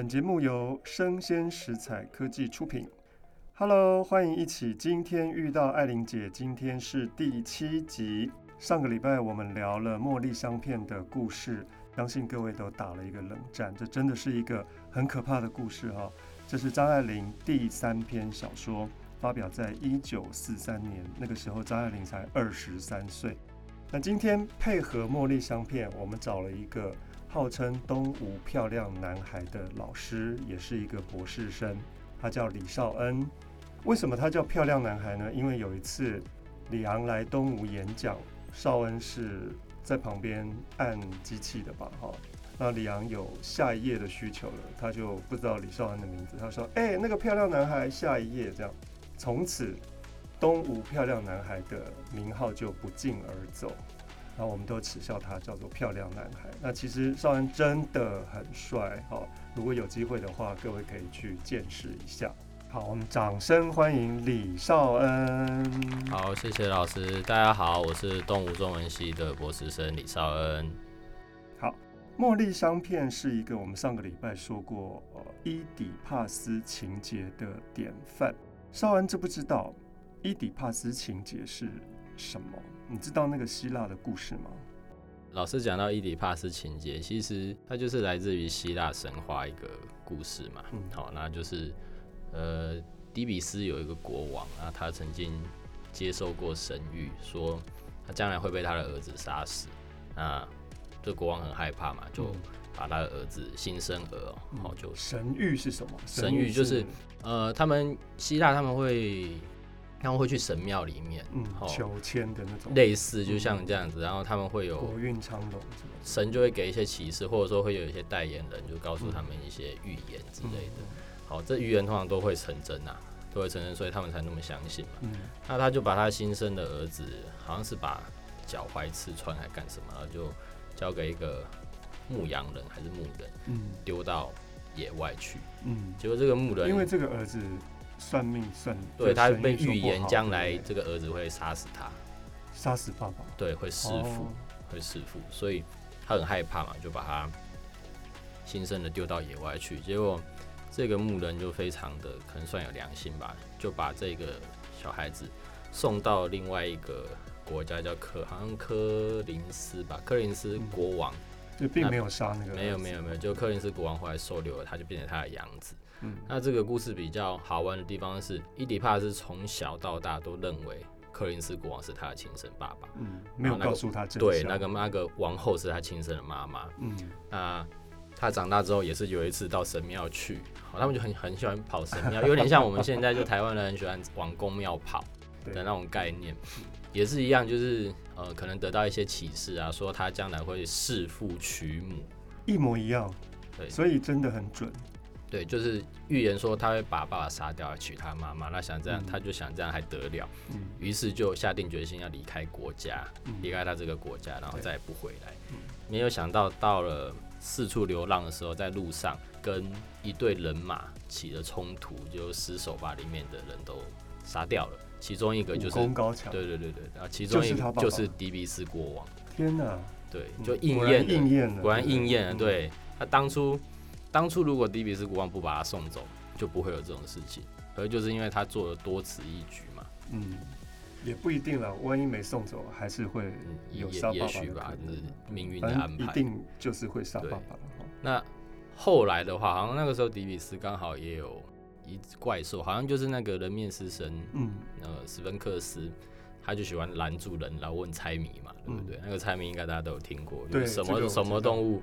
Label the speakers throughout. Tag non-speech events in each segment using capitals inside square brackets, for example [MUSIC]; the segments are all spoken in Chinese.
Speaker 1: 本节目由生鲜食材科技出品。Hello，欢迎一起今天遇到爱玲姐。今天是第七集。上个礼拜我们聊了茉莉香片的故事，相信各位都打了一个冷战。这真的是一个很可怕的故事哈。这是张爱玲第三篇小说，发表在一九四三年，那个时候张爱玲才二十三岁。那今天配合茉莉香片，我们找了一个。号称东吴漂亮男孩的老师，也是一个博士生，他叫李绍恩。为什么他叫漂亮男孩呢？因为有一次李昂来东吴演讲，绍恩是在旁边按机器的吧？哈，那李昂有下一页的需求了，他就不知道李绍恩的名字，他说：“哎、那个漂亮男孩，下一页。”这样，从此东吴漂亮男孩的名号就不胫而走。然后我们都耻笑他叫做漂亮男孩。那其实少恩真的很帅，哦，如果有机会的话，各位可以去见识一下。好，我们掌声欢迎李少恩。
Speaker 2: 好，谢谢老师。大家好，我是动物中文系的博士生李少恩。
Speaker 1: 好，茉莉香片是一个我们上个礼拜说过，呃，伊底帕斯情节的典范。少恩知不知道伊底帕斯情节是什么？你知道那个希腊的故事吗？
Speaker 2: 老师讲到伊底帕斯情节，其实它就是来自于希腊神话一个故事嘛。嗯，好，那就是呃，底比斯有一个国王啊，他曾经接受过神谕，说他将来会被他的儿子杀死。那这国王很害怕嘛，就把他的儿子新生儿，好就
Speaker 1: 神谕是什么？
Speaker 2: 神谕就是呃，他们希腊他们会。他们会去神庙里面，
Speaker 1: 嗯，求签的那种，
Speaker 2: 类似就像这样子，然后他们会有
Speaker 1: 国运昌隆，
Speaker 2: 神就会给一些启示，或者说会有一些代言人，就告诉他们一些预言之类的。好，这预言通常都会成真啊，都会成真，所以他们才那么相信嘛。嗯，那他就把他新生的儿子，好像是把脚踝刺穿还干什么，然后就交给一个牧羊人还是牧人，嗯，丢到野外去，嗯，结果这个牧人
Speaker 1: 因为这个儿子。算命算，
Speaker 2: 对，他被预言将来这个儿子会杀死他，
Speaker 1: 杀死爸爸，
Speaker 2: 对，会弑父，会弑父，所以他很害怕嘛，就把他新生的丢到野外去。结果这个牧人就非常的可能算有良心吧，就把这个小孩子送到另外一个国家，叫科，好像科林斯吧，科林斯国王，
Speaker 1: 就并没有杀那个，
Speaker 2: 没有没有没有，就柯林斯国王后来收留了他，就变成他的养子。嗯，那这个故事比较好玩的地方是，伊底帕斯从小到大都认为柯林斯国王是他的亲生爸爸，
Speaker 1: 嗯，没有告诉他真相。
Speaker 2: 对，那个那个王后是他亲生的妈妈，嗯，那他长大之后也是有一次到神庙去，好，他们就很很喜欢跑神庙，有点像我们现在就台湾人很喜欢往公庙跑 [LAUGHS] 的那种概念，也是一样，就是呃，可能得到一些启示啊，说他将来会弑父娶母，
Speaker 1: 一模一样，对，所以真的很准。
Speaker 2: 对，就是预言说他会把爸爸杀掉，娶他妈妈。那想这样，嗯、他就想这样还得了，于、嗯、是就下定决心要离开国家，离、嗯、开他这个国家，然后再也不回来。没有想到到了四处流浪的时候，在路上跟一队人马起了冲突，就失手把里面的人都杀掉了。其中一个就是
Speaker 1: 高
Speaker 2: 强，对对对对，啊其中一个就是迪比斯国王。
Speaker 1: 天哪！
Speaker 2: 对，就应验
Speaker 1: 应验了，
Speaker 2: 果然应验了。对，他当初。当初如果迪比斯国王不把他送走，就不会有这种事情。而就是因为他做了多此一举嘛。嗯，
Speaker 1: 也不一定了，万一没送走，还是会有杀爸爸。
Speaker 2: 也许吧，是命运的安排。
Speaker 1: 一定就是会杀爸爸。
Speaker 2: 那后来的话，好像那个时候迪比斯刚好也有一只怪兽，好像就是那个人面狮身，嗯，呃，史芬克斯，他就喜欢拦住人，然后问猜谜嘛，对不对？嗯、那个猜谜应该大家都有听过，对，什么什么动物？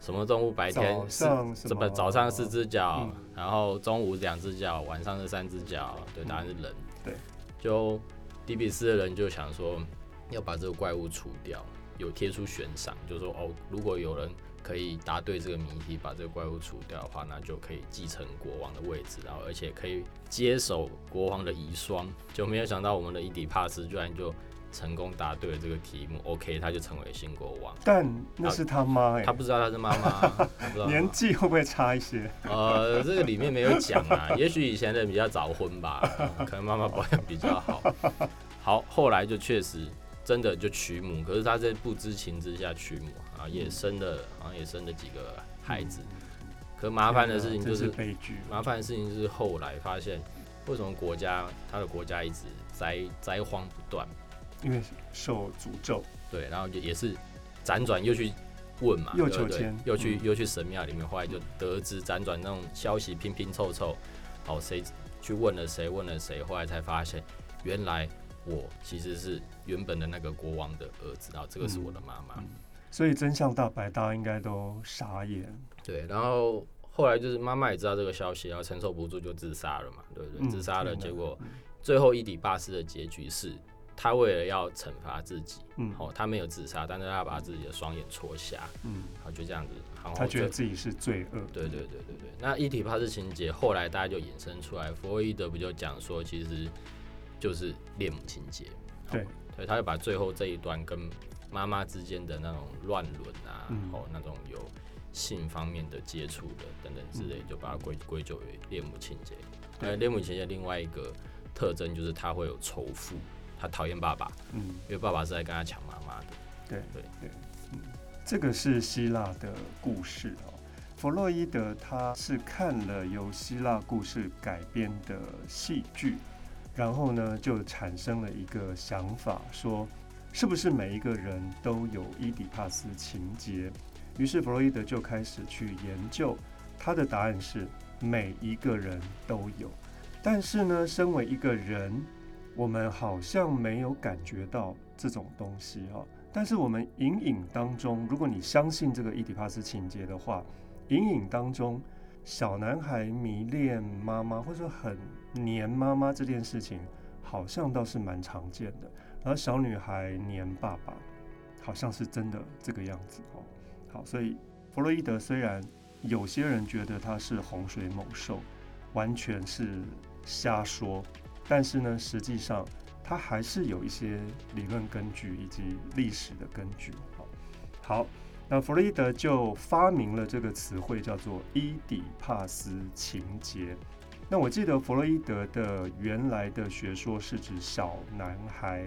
Speaker 2: 什么动物白天是什么？早上四只脚，嗯、然后中午两只脚，晚上是三只脚。对，答案是人。对，就底比斯的人就想说要把这个怪物除掉，有贴出悬赏，就说哦，如果有人可以答对这个谜题，把这个怪物除掉的话，那就可以继承国王的位置，然后而且可以接手国王的遗孀。就没有想到我们的伊底帕斯居然就。成功答对了这个题目，OK，他就成为新国王。
Speaker 1: 但那是他妈哎，
Speaker 2: 他不知道他是妈妈，
Speaker 1: 年纪会不会差一些？
Speaker 2: 呃，这个里面没有讲啊，也许以前的人比较早婚吧，可能妈妈保养比较好。好，后来就确实真的就娶母，可是他在不知情之下娶母啊，也生了，好像也生了几个孩子。可麻烦的事情就是，
Speaker 1: 是悲剧。
Speaker 2: 麻烦的事情就是后来发现，为什么国家他的国家一直灾灾荒不断？
Speaker 1: 因为受诅咒。
Speaker 2: 对，然后就也是辗转又去问嘛，
Speaker 1: 又求签，
Speaker 2: 又去、嗯、又去神庙里面，后来就得知辗转那种消息拼拼凑凑，哦，谁去问了谁，问了谁，后来才发现，原来我其实是原本的那个国王的儿子，然后这个是我的妈妈。嗯嗯
Speaker 1: 所以真相大白，大家应该都傻眼。
Speaker 2: 对，然后后来就是妈妈也知道这个消息，然后承受不住就自杀了嘛，对不对？嗯、自杀了，结果最后伊底巴斯的结局是，他为了要惩罚自己，嗯，哦，他没有自杀，但是他把自己的双眼戳瞎，嗯，好，就这样子，然后
Speaker 1: 他觉得自己是罪恶。
Speaker 2: 对对对对对。那伊底帕斯情节后来大家就衍生出来，弗洛伊德不就讲说，其实就是恋母情节。
Speaker 1: 对，
Speaker 2: 对，他就把最后这一段跟。妈妈之间的那种乱伦啊，然、嗯、后那种有性方面的接触的等等之类，就把它归归咎于恋母情节。对，恋母情节另外一个特征就是他会有仇富，他讨厌爸爸，嗯，因为爸爸是在跟他抢妈妈的。
Speaker 1: 对对对，嗯，这个是希腊的故事哦。弗洛伊德他是看了由希腊故事改编的戏剧，然后呢就产生了一个想法说。是不是每一个人都有伊底帕斯情节？于是弗洛伊德就开始去研究，他的答案是每一个人都有。但是呢，身为一个人，我们好像没有感觉到这种东西啊。但是我们隐隐当中，如果你相信这个伊底帕斯情节的话，隐隐当中，小男孩迷恋妈妈或者说很黏妈妈这件事情，好像倒是蛮常见的。然后小女孩黏爸爸，好像是真的这个样子哦。好，所以弗洛伊德虽然有些人觉得他是洪水猛兽，完全是瞎说，但是呢，实际上他还是有一些理论根据以及历史的根据。好好，那弗洛伊德就发明了这个词汇，叫做伊底帕斯情节。那我记得弗洛伊德的原来的学说是指小男孩。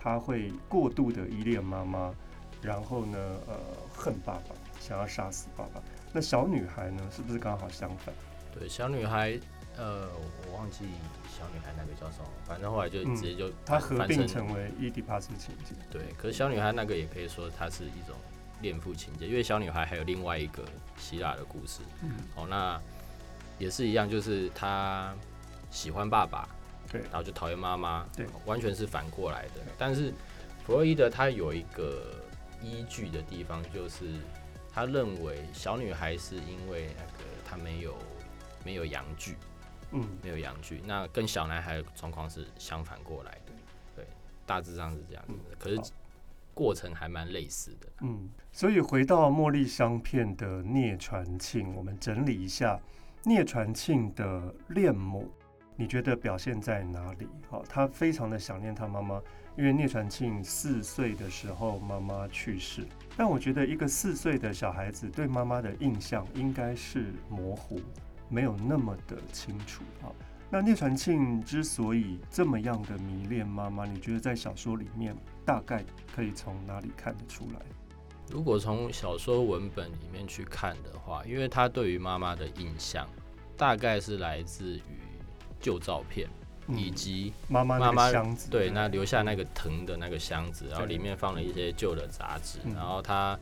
Speaker 1: 他会过度的依恋妈妈，然后呢，呃，恨爸爸，想要杀死爸爸。那小女孩呢，是不是刚好相反？
Speaker 2: 对，小女孩，呃，我忘记小女孩那个叫什么，反正后来就直接就
Speaker 1: 她、嗯、合并成为伊底帕斯情节。
Speaker 2: 对，可是小女孩那个也可以说它是一种恋父情节，因为小女孩还有另外一个希腊的故事。嗯，哦，那也是一样，就是她喜欢爸爸。
Speaker 1: 对，
Speaker 2: 然后就讨厌妈妈，
Speaker 1: 对，
Speaker 2: 完全是反过来的。但是弗洛伊德他有一个依据的地方，就是他认为小女孩是因为那个她没有没有阳具，嗯，没有阳具，那跟小男孩的状况是相反过来的，对，大致上是这样子的。可是过程还蛮类似的，
Speaker 1: 嗯。所以回到茉莉香片的聂传庆，我们整理一下聂传庆的恋母。你觉得表现在哪里？好，他非常的想念他妈妈，因为聂传庆四岁的时候妈妈去世。但我觉得一个四岁的小孩子对妈妈的印象应该是模糊，没有那么的清楚。好，那聂传庆之所以这么样的迷恋妈妈，你觉得在小说里面大概可以从哪里看得出来？
Speaker 2: 如果从小说文本里面去看的话，因为他对于妈妈的印象大概是来自于。旧照片，以及妈妈妈妈箱子，对，那留下那个藤的那个箱子，然后里面放了一些旧的杂志。然后他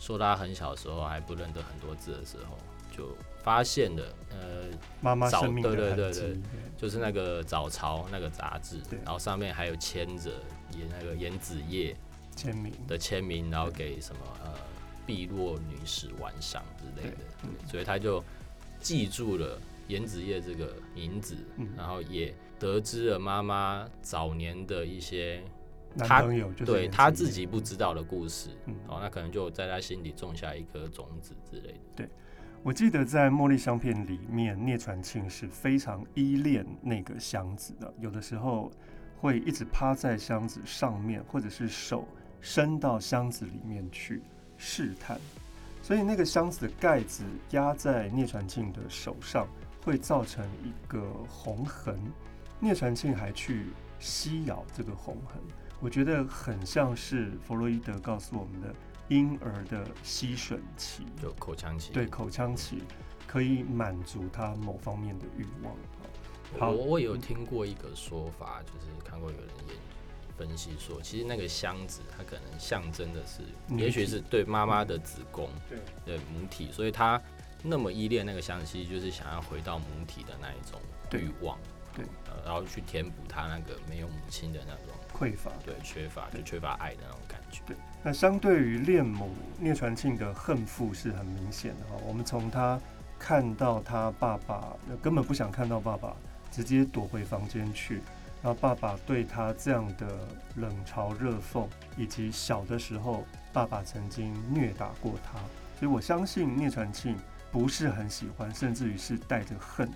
Speaker 2: 说他很小时候还不认得很多字的时候，就发现了呃
Speaker 1: 妈妈生命的
Speaker 2: 对对对对，就是那个早朝那个杂志，然后上面还有签着也那个颜子叶签名。的签名，然后给什么呃碧落女士玩赏之类的，所以他就记住了。颜子叶这个名字，然后也得知了妈妈早年的一些他对他自己不知道的故事，哦，那可能就在他心里种下一颗种子之类的。
Speaker 1: 我记得在《茉莉香片》里面，聂传庆是非常依恋那个箱子的，有的时候会一直趴在箱子上面，或者是手伸到箱子里面去试探，所以那个箱子的盖子压在聂传庆的手上。会造成一个红痕，聂传庆还去吸咬这个红痕，我觉得很像是弗洛伊德告诉我们的婴儿的吸吮期，
Speaker 2: 就口腔期。
Speaker 1: 对，口腔期。可以满足他某方面的欲望。好，
Speaker 2: 我我有听过一个说法，就是看过有人研分析说，其实那个箱子它可能象征的是，也许是对妈妈的子宫，对对母体，所以他那么依恋那个箱子，其实就是想要回到母体的那一种欲望，对，呃，然后去填补他那个没有母亲的那种
Speaker 1: 匮乏，
Speaker 2: 对，缺乏就缺乏爱的那种感觉。
Speaker 1: 对，那相对于恋母，聂传庆的恨父是很明显的哈。我们从他看到他爸爸根本不想看到爸爸。直接躲回房间去，然后爸爸对他这样的冷嘲热讽，以及小的时候爸爸曾经虐打过他，所以我相信聂传庆不是很喜欢，甚至于是带着恨。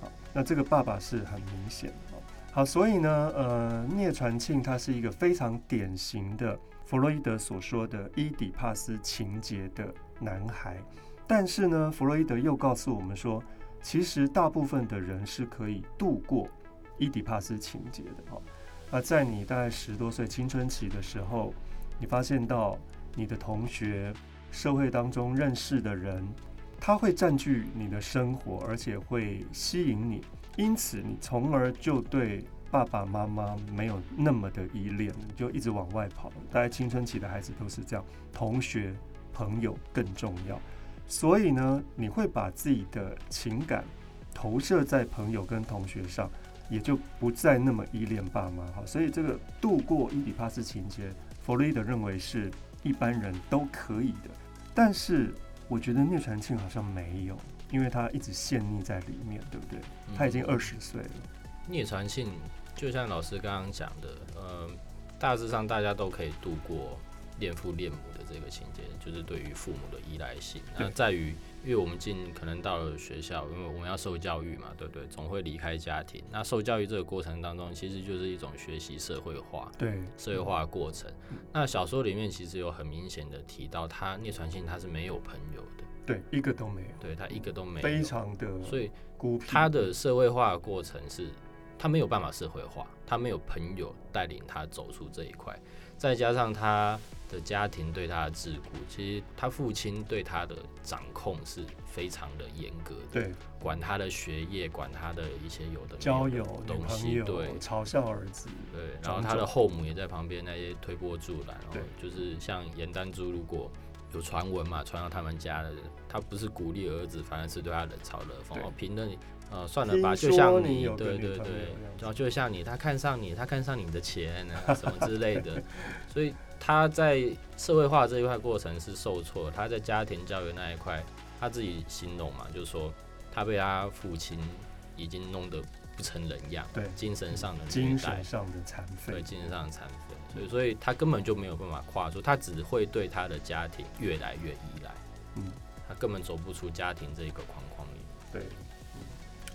Speaker 1: 好，那这个爸爸是很明显的。好，所以呢，呃，聂传庆他是一个非常典型的弗洛伊德所说的伊底帕斯情结的男孩，但是呢，弗洛伊德又告诉我们说。其实大部分的人是可以度过伊底帕斯情结的哈。而在你大概十多岁青春期的时候，你发现到你的同学、社会当中认识的人，他会占据你的生活，而且会吸引你，因此你从而就对爸爸妈妈没有那么的依恋，就一直往外跑。大概青春期的孩子都是这样，同学、朋友更重要。所以呢，你会把自己的情感投射在朋友跟同学上，也就不再那么依恋爸妈哈。所以这个度过伊底帕斯情节，弗洛伊德认为是一般人都可以的。但是我觉得聂传庆好像没有，因为他一直陷溺在里面，对不对？他已经二十岁了。
Speaker 2: 聂传庆就像老师刚刚讲的，呃，大致上大家都可以度过。恋父恋母的这个情节，就是对于父母的依赖性。那在于，因为我们进可能到了学校，因为我们要受教育嘛，对不对？总会离开家庭。那受教育这个过程当中，其实就是一种学习社会化，对社会化的过程。那小说里面其实有很明显的提到，他聂传信他是没有朋友的，
Speaker 1: 对，一个都没有，
Speaker 2: 对他一个都没有，
Speaker 1: 非常的，
Speaker 2: 所以他的社会化的过程是，他没有办法社会化，他没有朋友带领他走出这一块，再加上他。的家庭对他的桎梏，其实他父亲对他的掌控是非常的严格的，对，管他的学业，管他的一些有的
Speaker 1: 交友
Speaker 2: 东西，对，
Speaker 1: 嘲笑儿子，
Speaker 2: 对，然后他的后母也在旁边那些推波助澜，对，就是像严丹珠，如果有传闻嘛，传到他们家的人，他不是鼓励儿子，反而是对他冷嘲热讽，哦，评论。呃，算了吧，就像你，对对对，然后就像你，他看上你，他看上你的钱啊，[LAUGHS] 什么之类的，所以他在社会化这一块过程是受挫，他在家庭教育那一块，他自己形容嘛，就是说他被他父亲已经弄得不成人样，对，精神上的
Speaker 1: 精神上的残废，
Speaker 2: 对，精神上的残废，所以所以他根本就没有办法跨出，他只会对他的家庭越来越依赖，嗯，他根本走不出家庭这一个框框里，
Speaker 1: 对。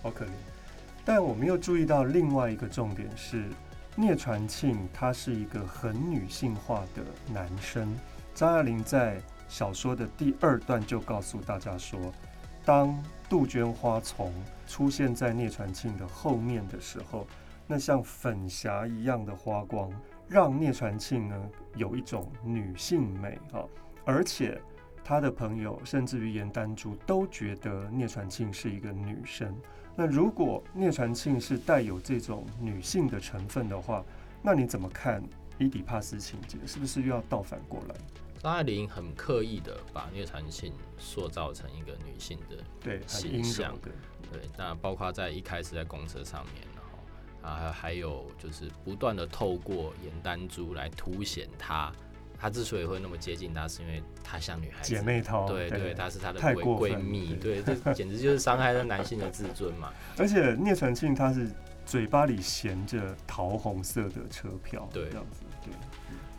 Speaker 1: 好可怜，但我们又注意到另外一个重点是，聂传庆他是一个很女性化的男生。张爱玲在小说的第二段就告诉大家说，当杜鹃花丛出现在聂传庆的后面的时候，那像粉霞一样的花光，让聂传庆呢有一种女性美啊，而且他的朋友甚至于严丹珠都觉得聂传庆是一个女生。那如果聂传庆是带有这种女性的成分的话，那你怎么看伊底帕斯情节？是不是又要倒反过来？
Speaker 2: 张爱玲很刻意的把聂传庆塑造成一个女性的对形象，对，对，那包括在一开始在公车上面，然后啊还有就是不断的透过严丹珠来凸显她。她之所以会那么接近她，是因为她像女孩子，
Speaker 1: 姐妹淘，
Speaker 2: 对对，她是她的闺闺蜜，对，这简直就是伤害了男性的自尊嘛。[LAUGHS]
Speaker 1: 而且聂传庆他是嘴巴里衔着桃红色的车票，对，这样子，对。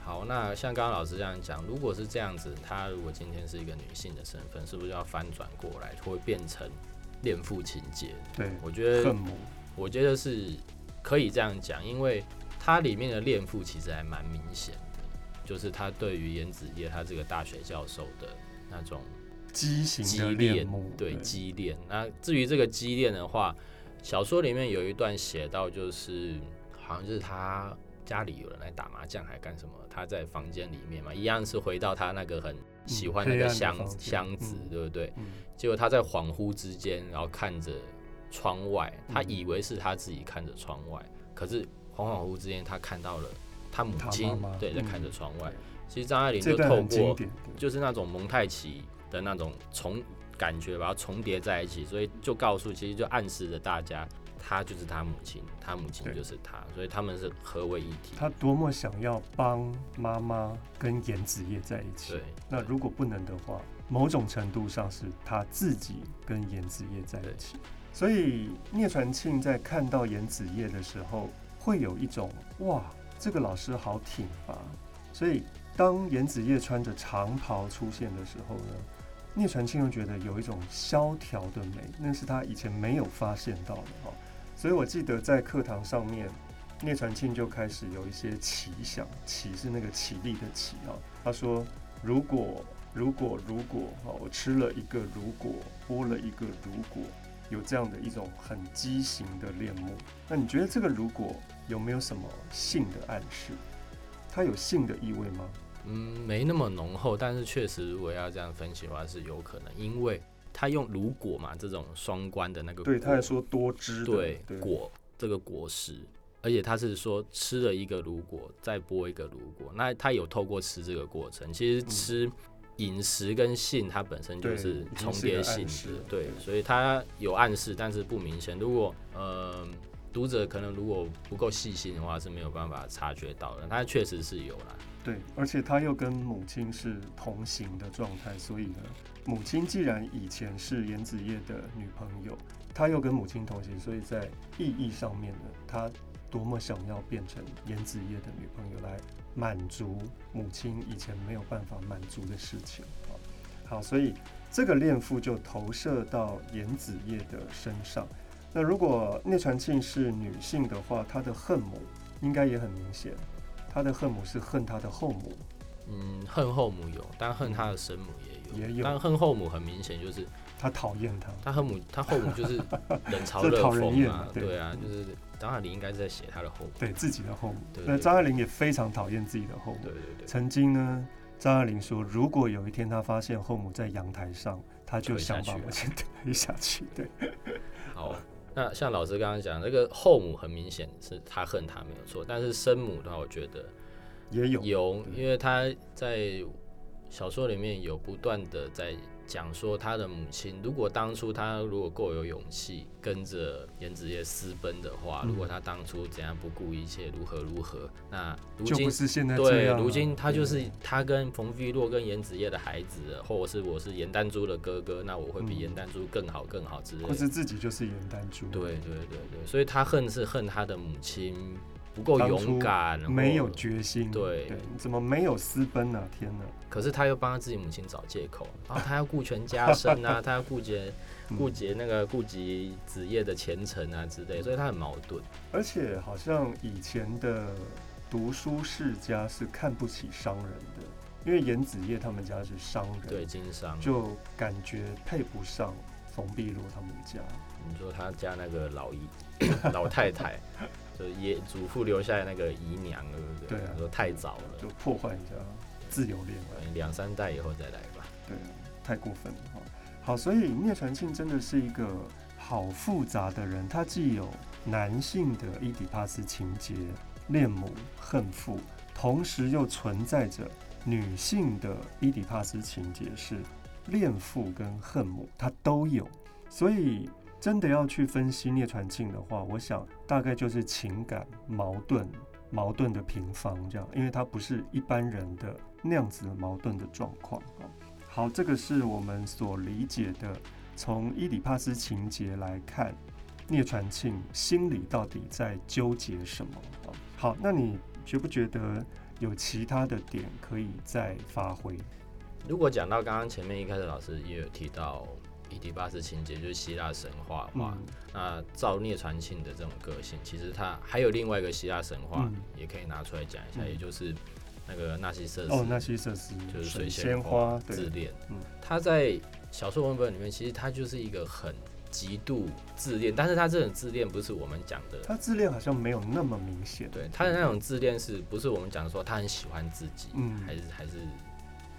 Speaker 2: 好，那像刚刚老师这样讲，如果是这样子，她如果今天是一个女性的身份，是不是要翻转过来，会变成恋父情节？
Speaker 1: 对，
Speaker 2: 我觉得，我觉得是可以这样讲，因为它里面的恋父其实还蛮明显。就是他对于颜子叶他这个大学教授的那种
Speaker 1: 畸形的
Speaker 2: 恋，对畸恋。那至于这个畸恋的话，小说里面有一段写到，就是好像就是他家里有人来打麻将还干什么？他在房间里面嘛，一样是回到他那个很喜欢那个箱、嗯、箱子，嗯、对不对？嗯、结果他在恍惚之间，然后看着窗外，他以为是他自己看着窗外，嗯、可是恍恍惚之间，他看到了他母亲，对，在看着窗外。嗯、其实张爱玲就透过就是那种蒙太奇的那种重感觉，把它重叠在一起，所以就告诉，其实就暗示着大家。他就是他母亲，他母亲就是他，所以他们是合为一体。
Speaker 1: 他多么想要帮妈妈跟严子叶在一起。对，那如果不能的话，某种程度上是他自己跟严子叶在一起。所以聂传庆在看到严子叶的时候，会有一种哇，这个老师好挺拔。所以当严子业穿着长袍出现的时候呢，聂传庆又觉得有一种萧条的美，那是他以前没有发现到的哈。所以我记得在课堂上面，聂传庆就开始有一些奇想，奇是那个起立的奇啊。他说：“如果如果如果哈，我吃了一个如果，剥了一个如果，有这样的一种很畸形的恋慕，那你觉得这个如果有没有什么性的暗示？它有性的意味吗？”
Speaker 2: 嗯，没那么浓厚，但是确实如果要这样分析的话是有可能，因为。他用如果嘛，这种双关的那个，
Speaker 1: 对，他还说多汁，
Speaker 2: 对，对果这个果实，而且他是说吃了一个如果，再剥一个如果，那他有透过吃这个过程，其实吃饮食跟性它本身就是重叠性的，对，所以它有暗示，但是不明显。如果呃读者可能如果不够细心的话，是没有办法察觉到的，它确实是有啦。
Speaker 1: 对，而且他又跟母亲是同行的状态，所以呢，母亲既然以前是严子业的女朋友，他又跟母亲同行，所以在意义上面呢，他多么想要变成严子业的女朋友，来满足母亲以前没有办法满足的事情。好，所以这个恋父就投射到严子业的身上。那如果聂传庆是女性的话，她的恨母应该也很明显。她的恨母是恨她的后母，
Speaker 2: 嗯，恨后母有，但恨她的生母也有，
Speaker 1: 也有。
Speaker 2: 但恨后母很明显就是
Speaker 1: 她讨厌她。
Speaker 2: 她恨母，她后母就是冷嘲 [LAUGHS] 热讽嘛，对啊，就是张爱玲应该是在写她的后母，
Speaker 1: 对自己的后母。那张爱玲也非常讨厌自己的后母，对对对。曾经呢，张爱玲说，如果有一天他发现后母在阳台上，他就想把母亲 [LAUGHS] 推下去。对，[LAUGHS]
Speaker 2: 好。那像老师刚刚讲，这个后母很明显是他恨他没有错，但是生母的话，我觉得也有有，因为他在小说里面有不断的在。讲说他的母亲，如果当初他如果够有勇气跟着严子业私奔的话，嗯、如果他当初怎样不顾一切，如何如何，那如今
Speaker 1: 不是现在
Speaker 2: 对，如今他就是他跟冯碧洛跟严子业的孩子，或者是我是严丹珠的哥哥，那我会比严丹珠更好更好之类的。
Speaker 1: 或是自己就是严丹珠。
Speaker 2: 对对对对，所以他恨是恨他的母亲。不够勇敢，
Speaker 1: 没有决心，
Speaker 2: 对，
Speaker 1: 对，怎么没有私奔呢？天哪！
Speaker 2: 可是他又帮他自己母亲找借口，然后他要顾全家身啊，[LAUGHS] 他要顾及顾及那个顾及子业的前程啊之类，所以他很矛盾。
Speaker 1: 而且好像以前的读书世家是看不起商人的，因为严子业他们家是商人，
Speaker 2: 对，经商，
Speaker 1: 就感觉配不上冯碧如他们家。
Speaker 2: 你说他家那个老姨 [LAUGHS] 老太太。就爷祖父留下来那个姨娘，对不对？对啊，说太早了，
Speaker 1: 就破坏一下自由恋
Speaker 2: 爱，两三代以后再来吧。
Speaker 1: 对啊，太过分了哈。好，所以聂传庆真的是一个好复杂的人，他既有男性的伊底帕斯情节，恋母恨父，同时又存在着女性的伊底帕斯情节，是恋父跟恨母，他都有，所以。真的要去分析聂传庆的话，我想大概就是情感矛盾、矛盾的平方这样，因为他不是一般人的那样子的矛盾的状况啊。好，这个是我们所理解的，从伊底帕斯情节来看，聂传庆心里到底在纠结什么啊？好，那你觉不觉得有其他的点可以再发挥？
Speaker 2: 如果讲到刚刚前面一开始老师也有提到。伊迪巴斯情节就是希腊神话的话，嗯、那照聂传庆的这种个性，其实他还有另外一个希腊神话，也可以拿出来讲一下，嗯、也就是那个纳西瑟斯。
Speaker 1: 哦，纳西瑟斯
Speaker 2: 就是水仙花自恋。嗯，他在小说文本里面，其实他就是一个很极度自恋，但是他这种自恋不是我们讲的，
Speaker 1: 他自恋好像没有那么明显。
Speaker 2: 对，他的那种自恋是不是我们讲说他很喜欢自己，嗯，还是还是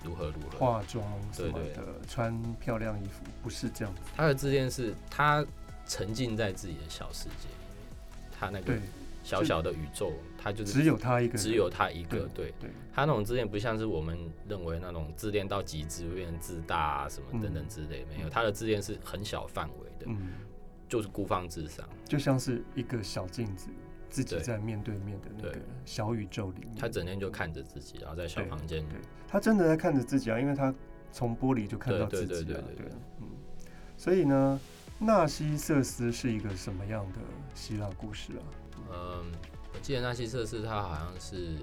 Speaker 2: 如何如何。
Speaker 1: 化妆什么的，穿漂亮衣服，不是这样子。
Speaker 2: 他的自恋是他沉浸在自己的小世界里面，他那个小小的宇宙，他就是
Speaker 1: 只有他一个，
Speaker 2: 只有他一个。对，
Speaker 1: 对，
Speaker 2: 他那种自恋不像是我们认为那种自恋到极致会变成自大啊什么等等之类，没有，他的自恋是很小范围的。嗯，就是孤芳自赏，
Speaker 1: 就像是一个小镜子，自己在面对面的那个小宇宙里面。
Speaker 2: 他整天就看着自己，然后在小房间。
Speaker 1: 对，他真的在看着自己啊，因为他从玻璃就看到自己了。
Speaker 2: 对对对对，
Speaker 1: 嗯。所以呢，纳西瑟斯是一个什么样的希腊故事啊？
Speaker 2: 嗯，我记得纳西瑟斯他好像是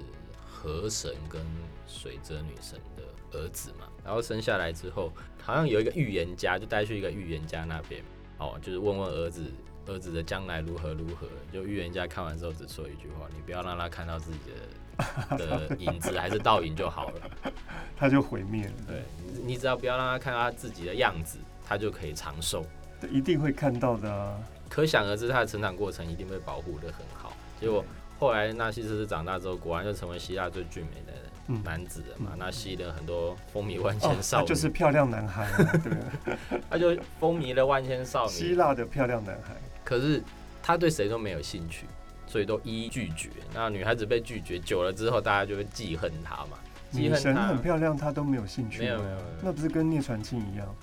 Speaker 2: 河神跟水泽女神的儿子嘛，然后生下来之后，好像有一个预言家就带去一个预言家那边，哦，就是问问儿子，儿子的将来如何如何。就预言家看完之后只说一句话：你不要让他看到自己的的 [LAUGHS] 影子还是倒影就好了，[LAUGHS]
Speaker 1: 他就毁灭了。
Speaker 2: 对，你你只要不要让他看到他自己的样子，他就可以长寿。
Speaker 1: 一定会看到的啊！
Speaker 2: 可想而知，他的成长过程一定被保护得很好。结果后来纳西斯长大之后，果然就成为希腊最俊美的人。男子的嘛，那吸了很多风靡万千少女，
Speaker 1: 哦、就是漂亮男孩，对，[LAUGHS]
Speaker 2: 他就风靡了万千少女，
Speaker 1: 希腊的漂亮男孩。
Speaker 2: 可是他对谁都没有兴趣，所以都一一拒绝。那女孩子被拒绝久了之后，大家就会记恨他嘛。
Speaker 1: 女神很漂亮，她都没有兴趣，
Speaker 2: 没有没有，
Speaker 1: 那不是跟聂传庆一样？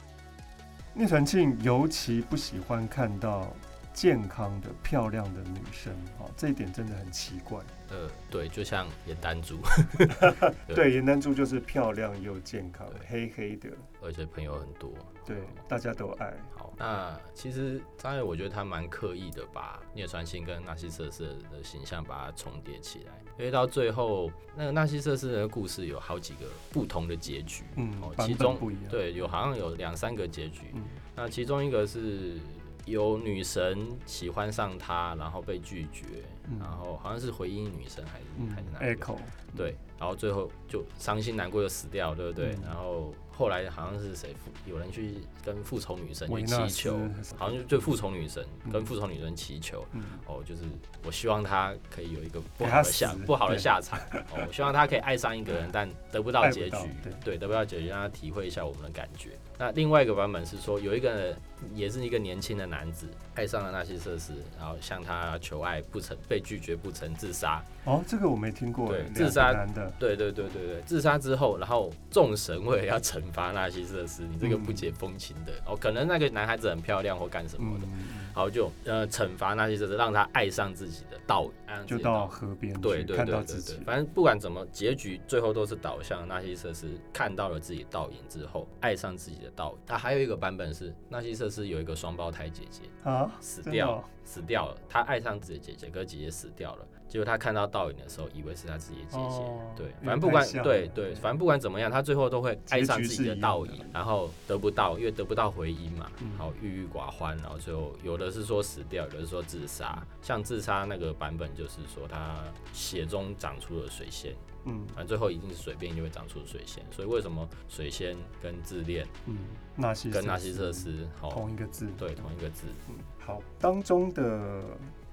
Speaker 1: 聂传庆尤其不喜欢看到健康的漂亮的女生，哦，这一点真的很奇怪。
Speaker 2: 呃，对，就像颜丹珠，[LAUGHS]
Speaker 1: 对，颜丹珠就是漂亮又健康，黑黑的，
Speaker 2: 而且朋友很多，
Speaker 1: 对，大家都爱。
Speaker 2: 好，那其实张伟，我觉得他蛮刻意的把聂传庆跟纳西瑟瑟的形象把它重叠起来，因为到最后那个纳西瑟瑟的故事有好几个不同的结局，
Speaker 1: 嗯，
Speaker 2: 其中对，有好像有两三个结局，嗯，那其中一个是。有女神喜欢上他，然后被拒绝，嗯、然后好像是回应女神还是、嗯、还是哪个？对，然后最后就伤心难过又死掉，对不对？嗯、然后。后来好像是谁有人去跟复仇女神去祈求，好像就复仇女神跟复仇女神祈求，哦，就是我希望她可以有一个不好的下不好的下场，哦，我希望她可以爱上一个人，但得不到结局，对，得不到结局，让她体会一下我们的感觉。那另外一个版本是说，有一个也是一个年轻的男子，爱上了纳西瑟斯，然后向他求爱不成，被拒绝不成，自杀。
Speaker 1: 哦，这个我没听过。
Speaker 2: 对，自杀，对对对对对，自杀之后，然后众神为了要惩罚纳西瑟斯，你这个不解风情的，哦，可能那个男孩子很漂亮或干什么的，然后就呃惩罚纳西瑟斯，让他爱上自己的倒影，
Speaker 1: 就到河边，对对对对对，
Speaker 2: 反正不管怎么，结局最后都是导向纳西瑟斯看到了自己的倒影之后，爱上自己的倒影。他还有一个版本是纳西瑟斯有一个双胞胎姐姐啊，死掉死掉了，他爱上自己的姐姐，可是姐姐死掉了。结果他看到倒影的时候，以为是他自己的姐姐。对，反正不管对对，反正不管怎么样，他最后都会爱上自己的倒影，然后得不到，因为得不到回音嘛，然后郁郁寡欢，然后最后有的是说死掉，有的是说自杀。像自杀那个版本，就是说他血中长出了水仙。嗯，反正最后一定是水边就会长出水仙。所以为什么水仙跟自恋，嗯，纳西跟纳西瑟斯
Speaker 1: 同一个字，
Speaker 2: 对，同一个字。
Speaker 1: 嗯，好，当中的。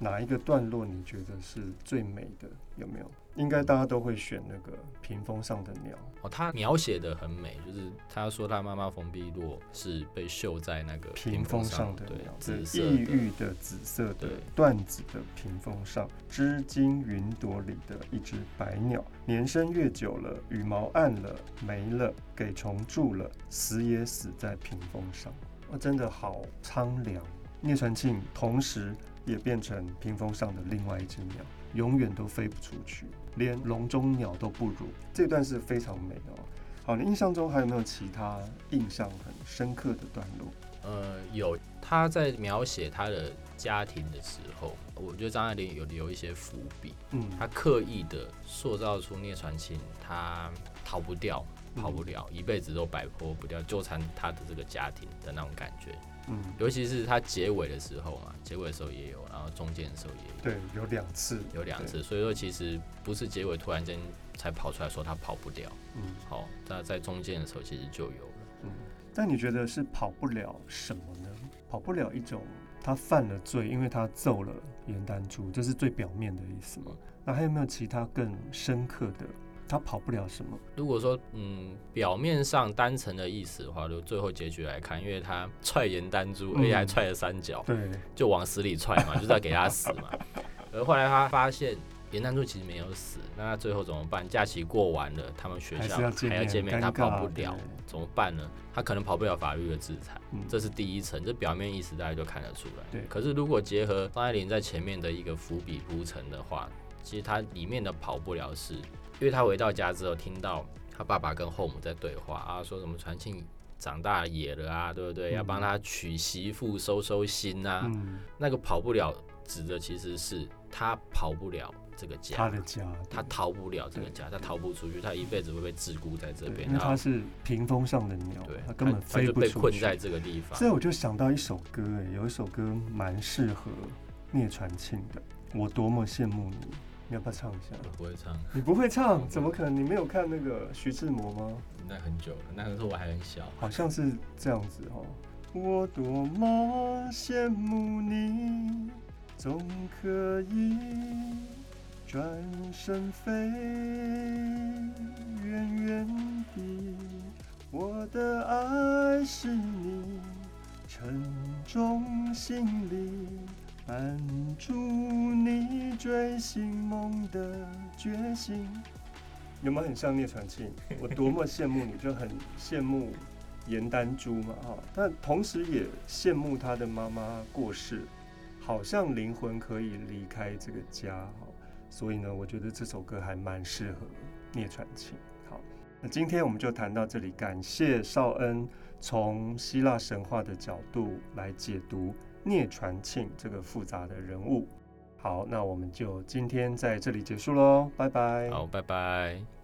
Speaker 1: 哪一个段落你觉得是最美的？有没有？应该大家都会选那个屏风上的鸟
Speaker 2: 哦。他描写的很美，就是他说他妈妈冯碧落是被绣在那个
Speaker 1: 屏风上的鸟，
Speaker 2: 紫
Speaker 1: 色异域的紫色的缎子的屏风上，织金云朵里的一只白鸟，年生越久了，羽毛暗了没了，给虫蛀了，死也死在屏风上。哦，真的好苍凉。聂传庆同时。也变成屏风上的另外一只鸟，永远都飞不出去，连笼中鸟都不如。这段是非常美的哦。好，你印象中还有没有其他印象很深刻的段落？
Speaker 2: 呃，有，他在描写他的家庭的时候，我觉得张爱玲有留一些伏笔。嗯，他刻意的塑造出聂传庆，他逃不掉，跑不了，嗯、一辈子都摆脱不掉，纠缠他的这个家庭的那种感觉。嗯，尤其是他结尾的时候嘛，结尾的时候也有，然后中间的时候也有。
Speaker 1: 对，有两次，
Speaker 2: 有两次。所以说，其实不是结尾突然间才跑出来说他跑不掉。嗯，好，那在中间的时候其实就有了。
Speaker 1: 嗯，但你觉得是跑不了什么呢？跑不了一种他犯了罪，因为他揍了颜丹珠，这是最表面的意思吗？那还有没有其他更深刻的？他跑不了什么？
Speaker 2: 如果说嗯，表面上单层的意思的话，就最后结局来看，因为他踹颜丹珠，而且还踹了三脚，
Speaker 1: 对，
Speaker 2: 就往死里踹嘛，就是要给他死嘛。[LAUGHS] 而后来他发现严丹珠其实没有死，那他最后怎么办？假期过完了，他们学校还要见面，他跑不了，怎么办呢？他可能跑不了法律的制裁，这是第一层，这表面意思大家就看得出来。
Speaker 1: 对，
Speaker 2: 可是如果结合张爱玲在前面的一个伏笔铺陈的话，其实他里面的跑不了是。因为他回到家之后，听到他爸爸跟后母在对话啊，说什么传庆长大野了啊，对不对？嗯、要帮他娶媳妇收收心啊。嗯、那个跑不了，指的其实是他跑不了这个家，
Speaker 1: 他的家，
Speaker 2: 他逃不了这个家，他逃不出去，他一辈子会被桎梏在这边。
Speaker 1: 因为他是屏风上的鸟，
Speaker 2: 对，
Speaker 1: 他根本飞不出去，
Speaker 2: 被困在这个地方。
Speaker 1: 所以我就想到一首歌，哎，有一首歌蛮适合聂传庆的，我多么羡慕你。你要不要唱一下？
Speaker 2: 我不会唱。
Speaker 1: 你不会唱？怎么可能？你没有看那个徐志摩吗？
Speaker 2: 那很久了，那个时候我还很小。
Speaker 1: 好像是这样子哦。我多么羡慕你，总可以转身飞远远地。我的爱是你沉重行李。拦住你追星梦的决心，有没有很像聂传庆？[LAUGHS] 我多么羡慕你，就很羡慕颜丹珠嘛，哈！但同时也羡慕他的妈妈过世，好像灵魂可以离开这个家，哈！所以呢，我觉得这首歌还蛮适合聂传庆。好，那今天我们就谈到这里，感谢绍恩从希腊神话的角度来解读。聂传庆这个复杂的人物，好，那我们就今天在这里结束喽，拜拜。
Speaker 2: 好，拜拜。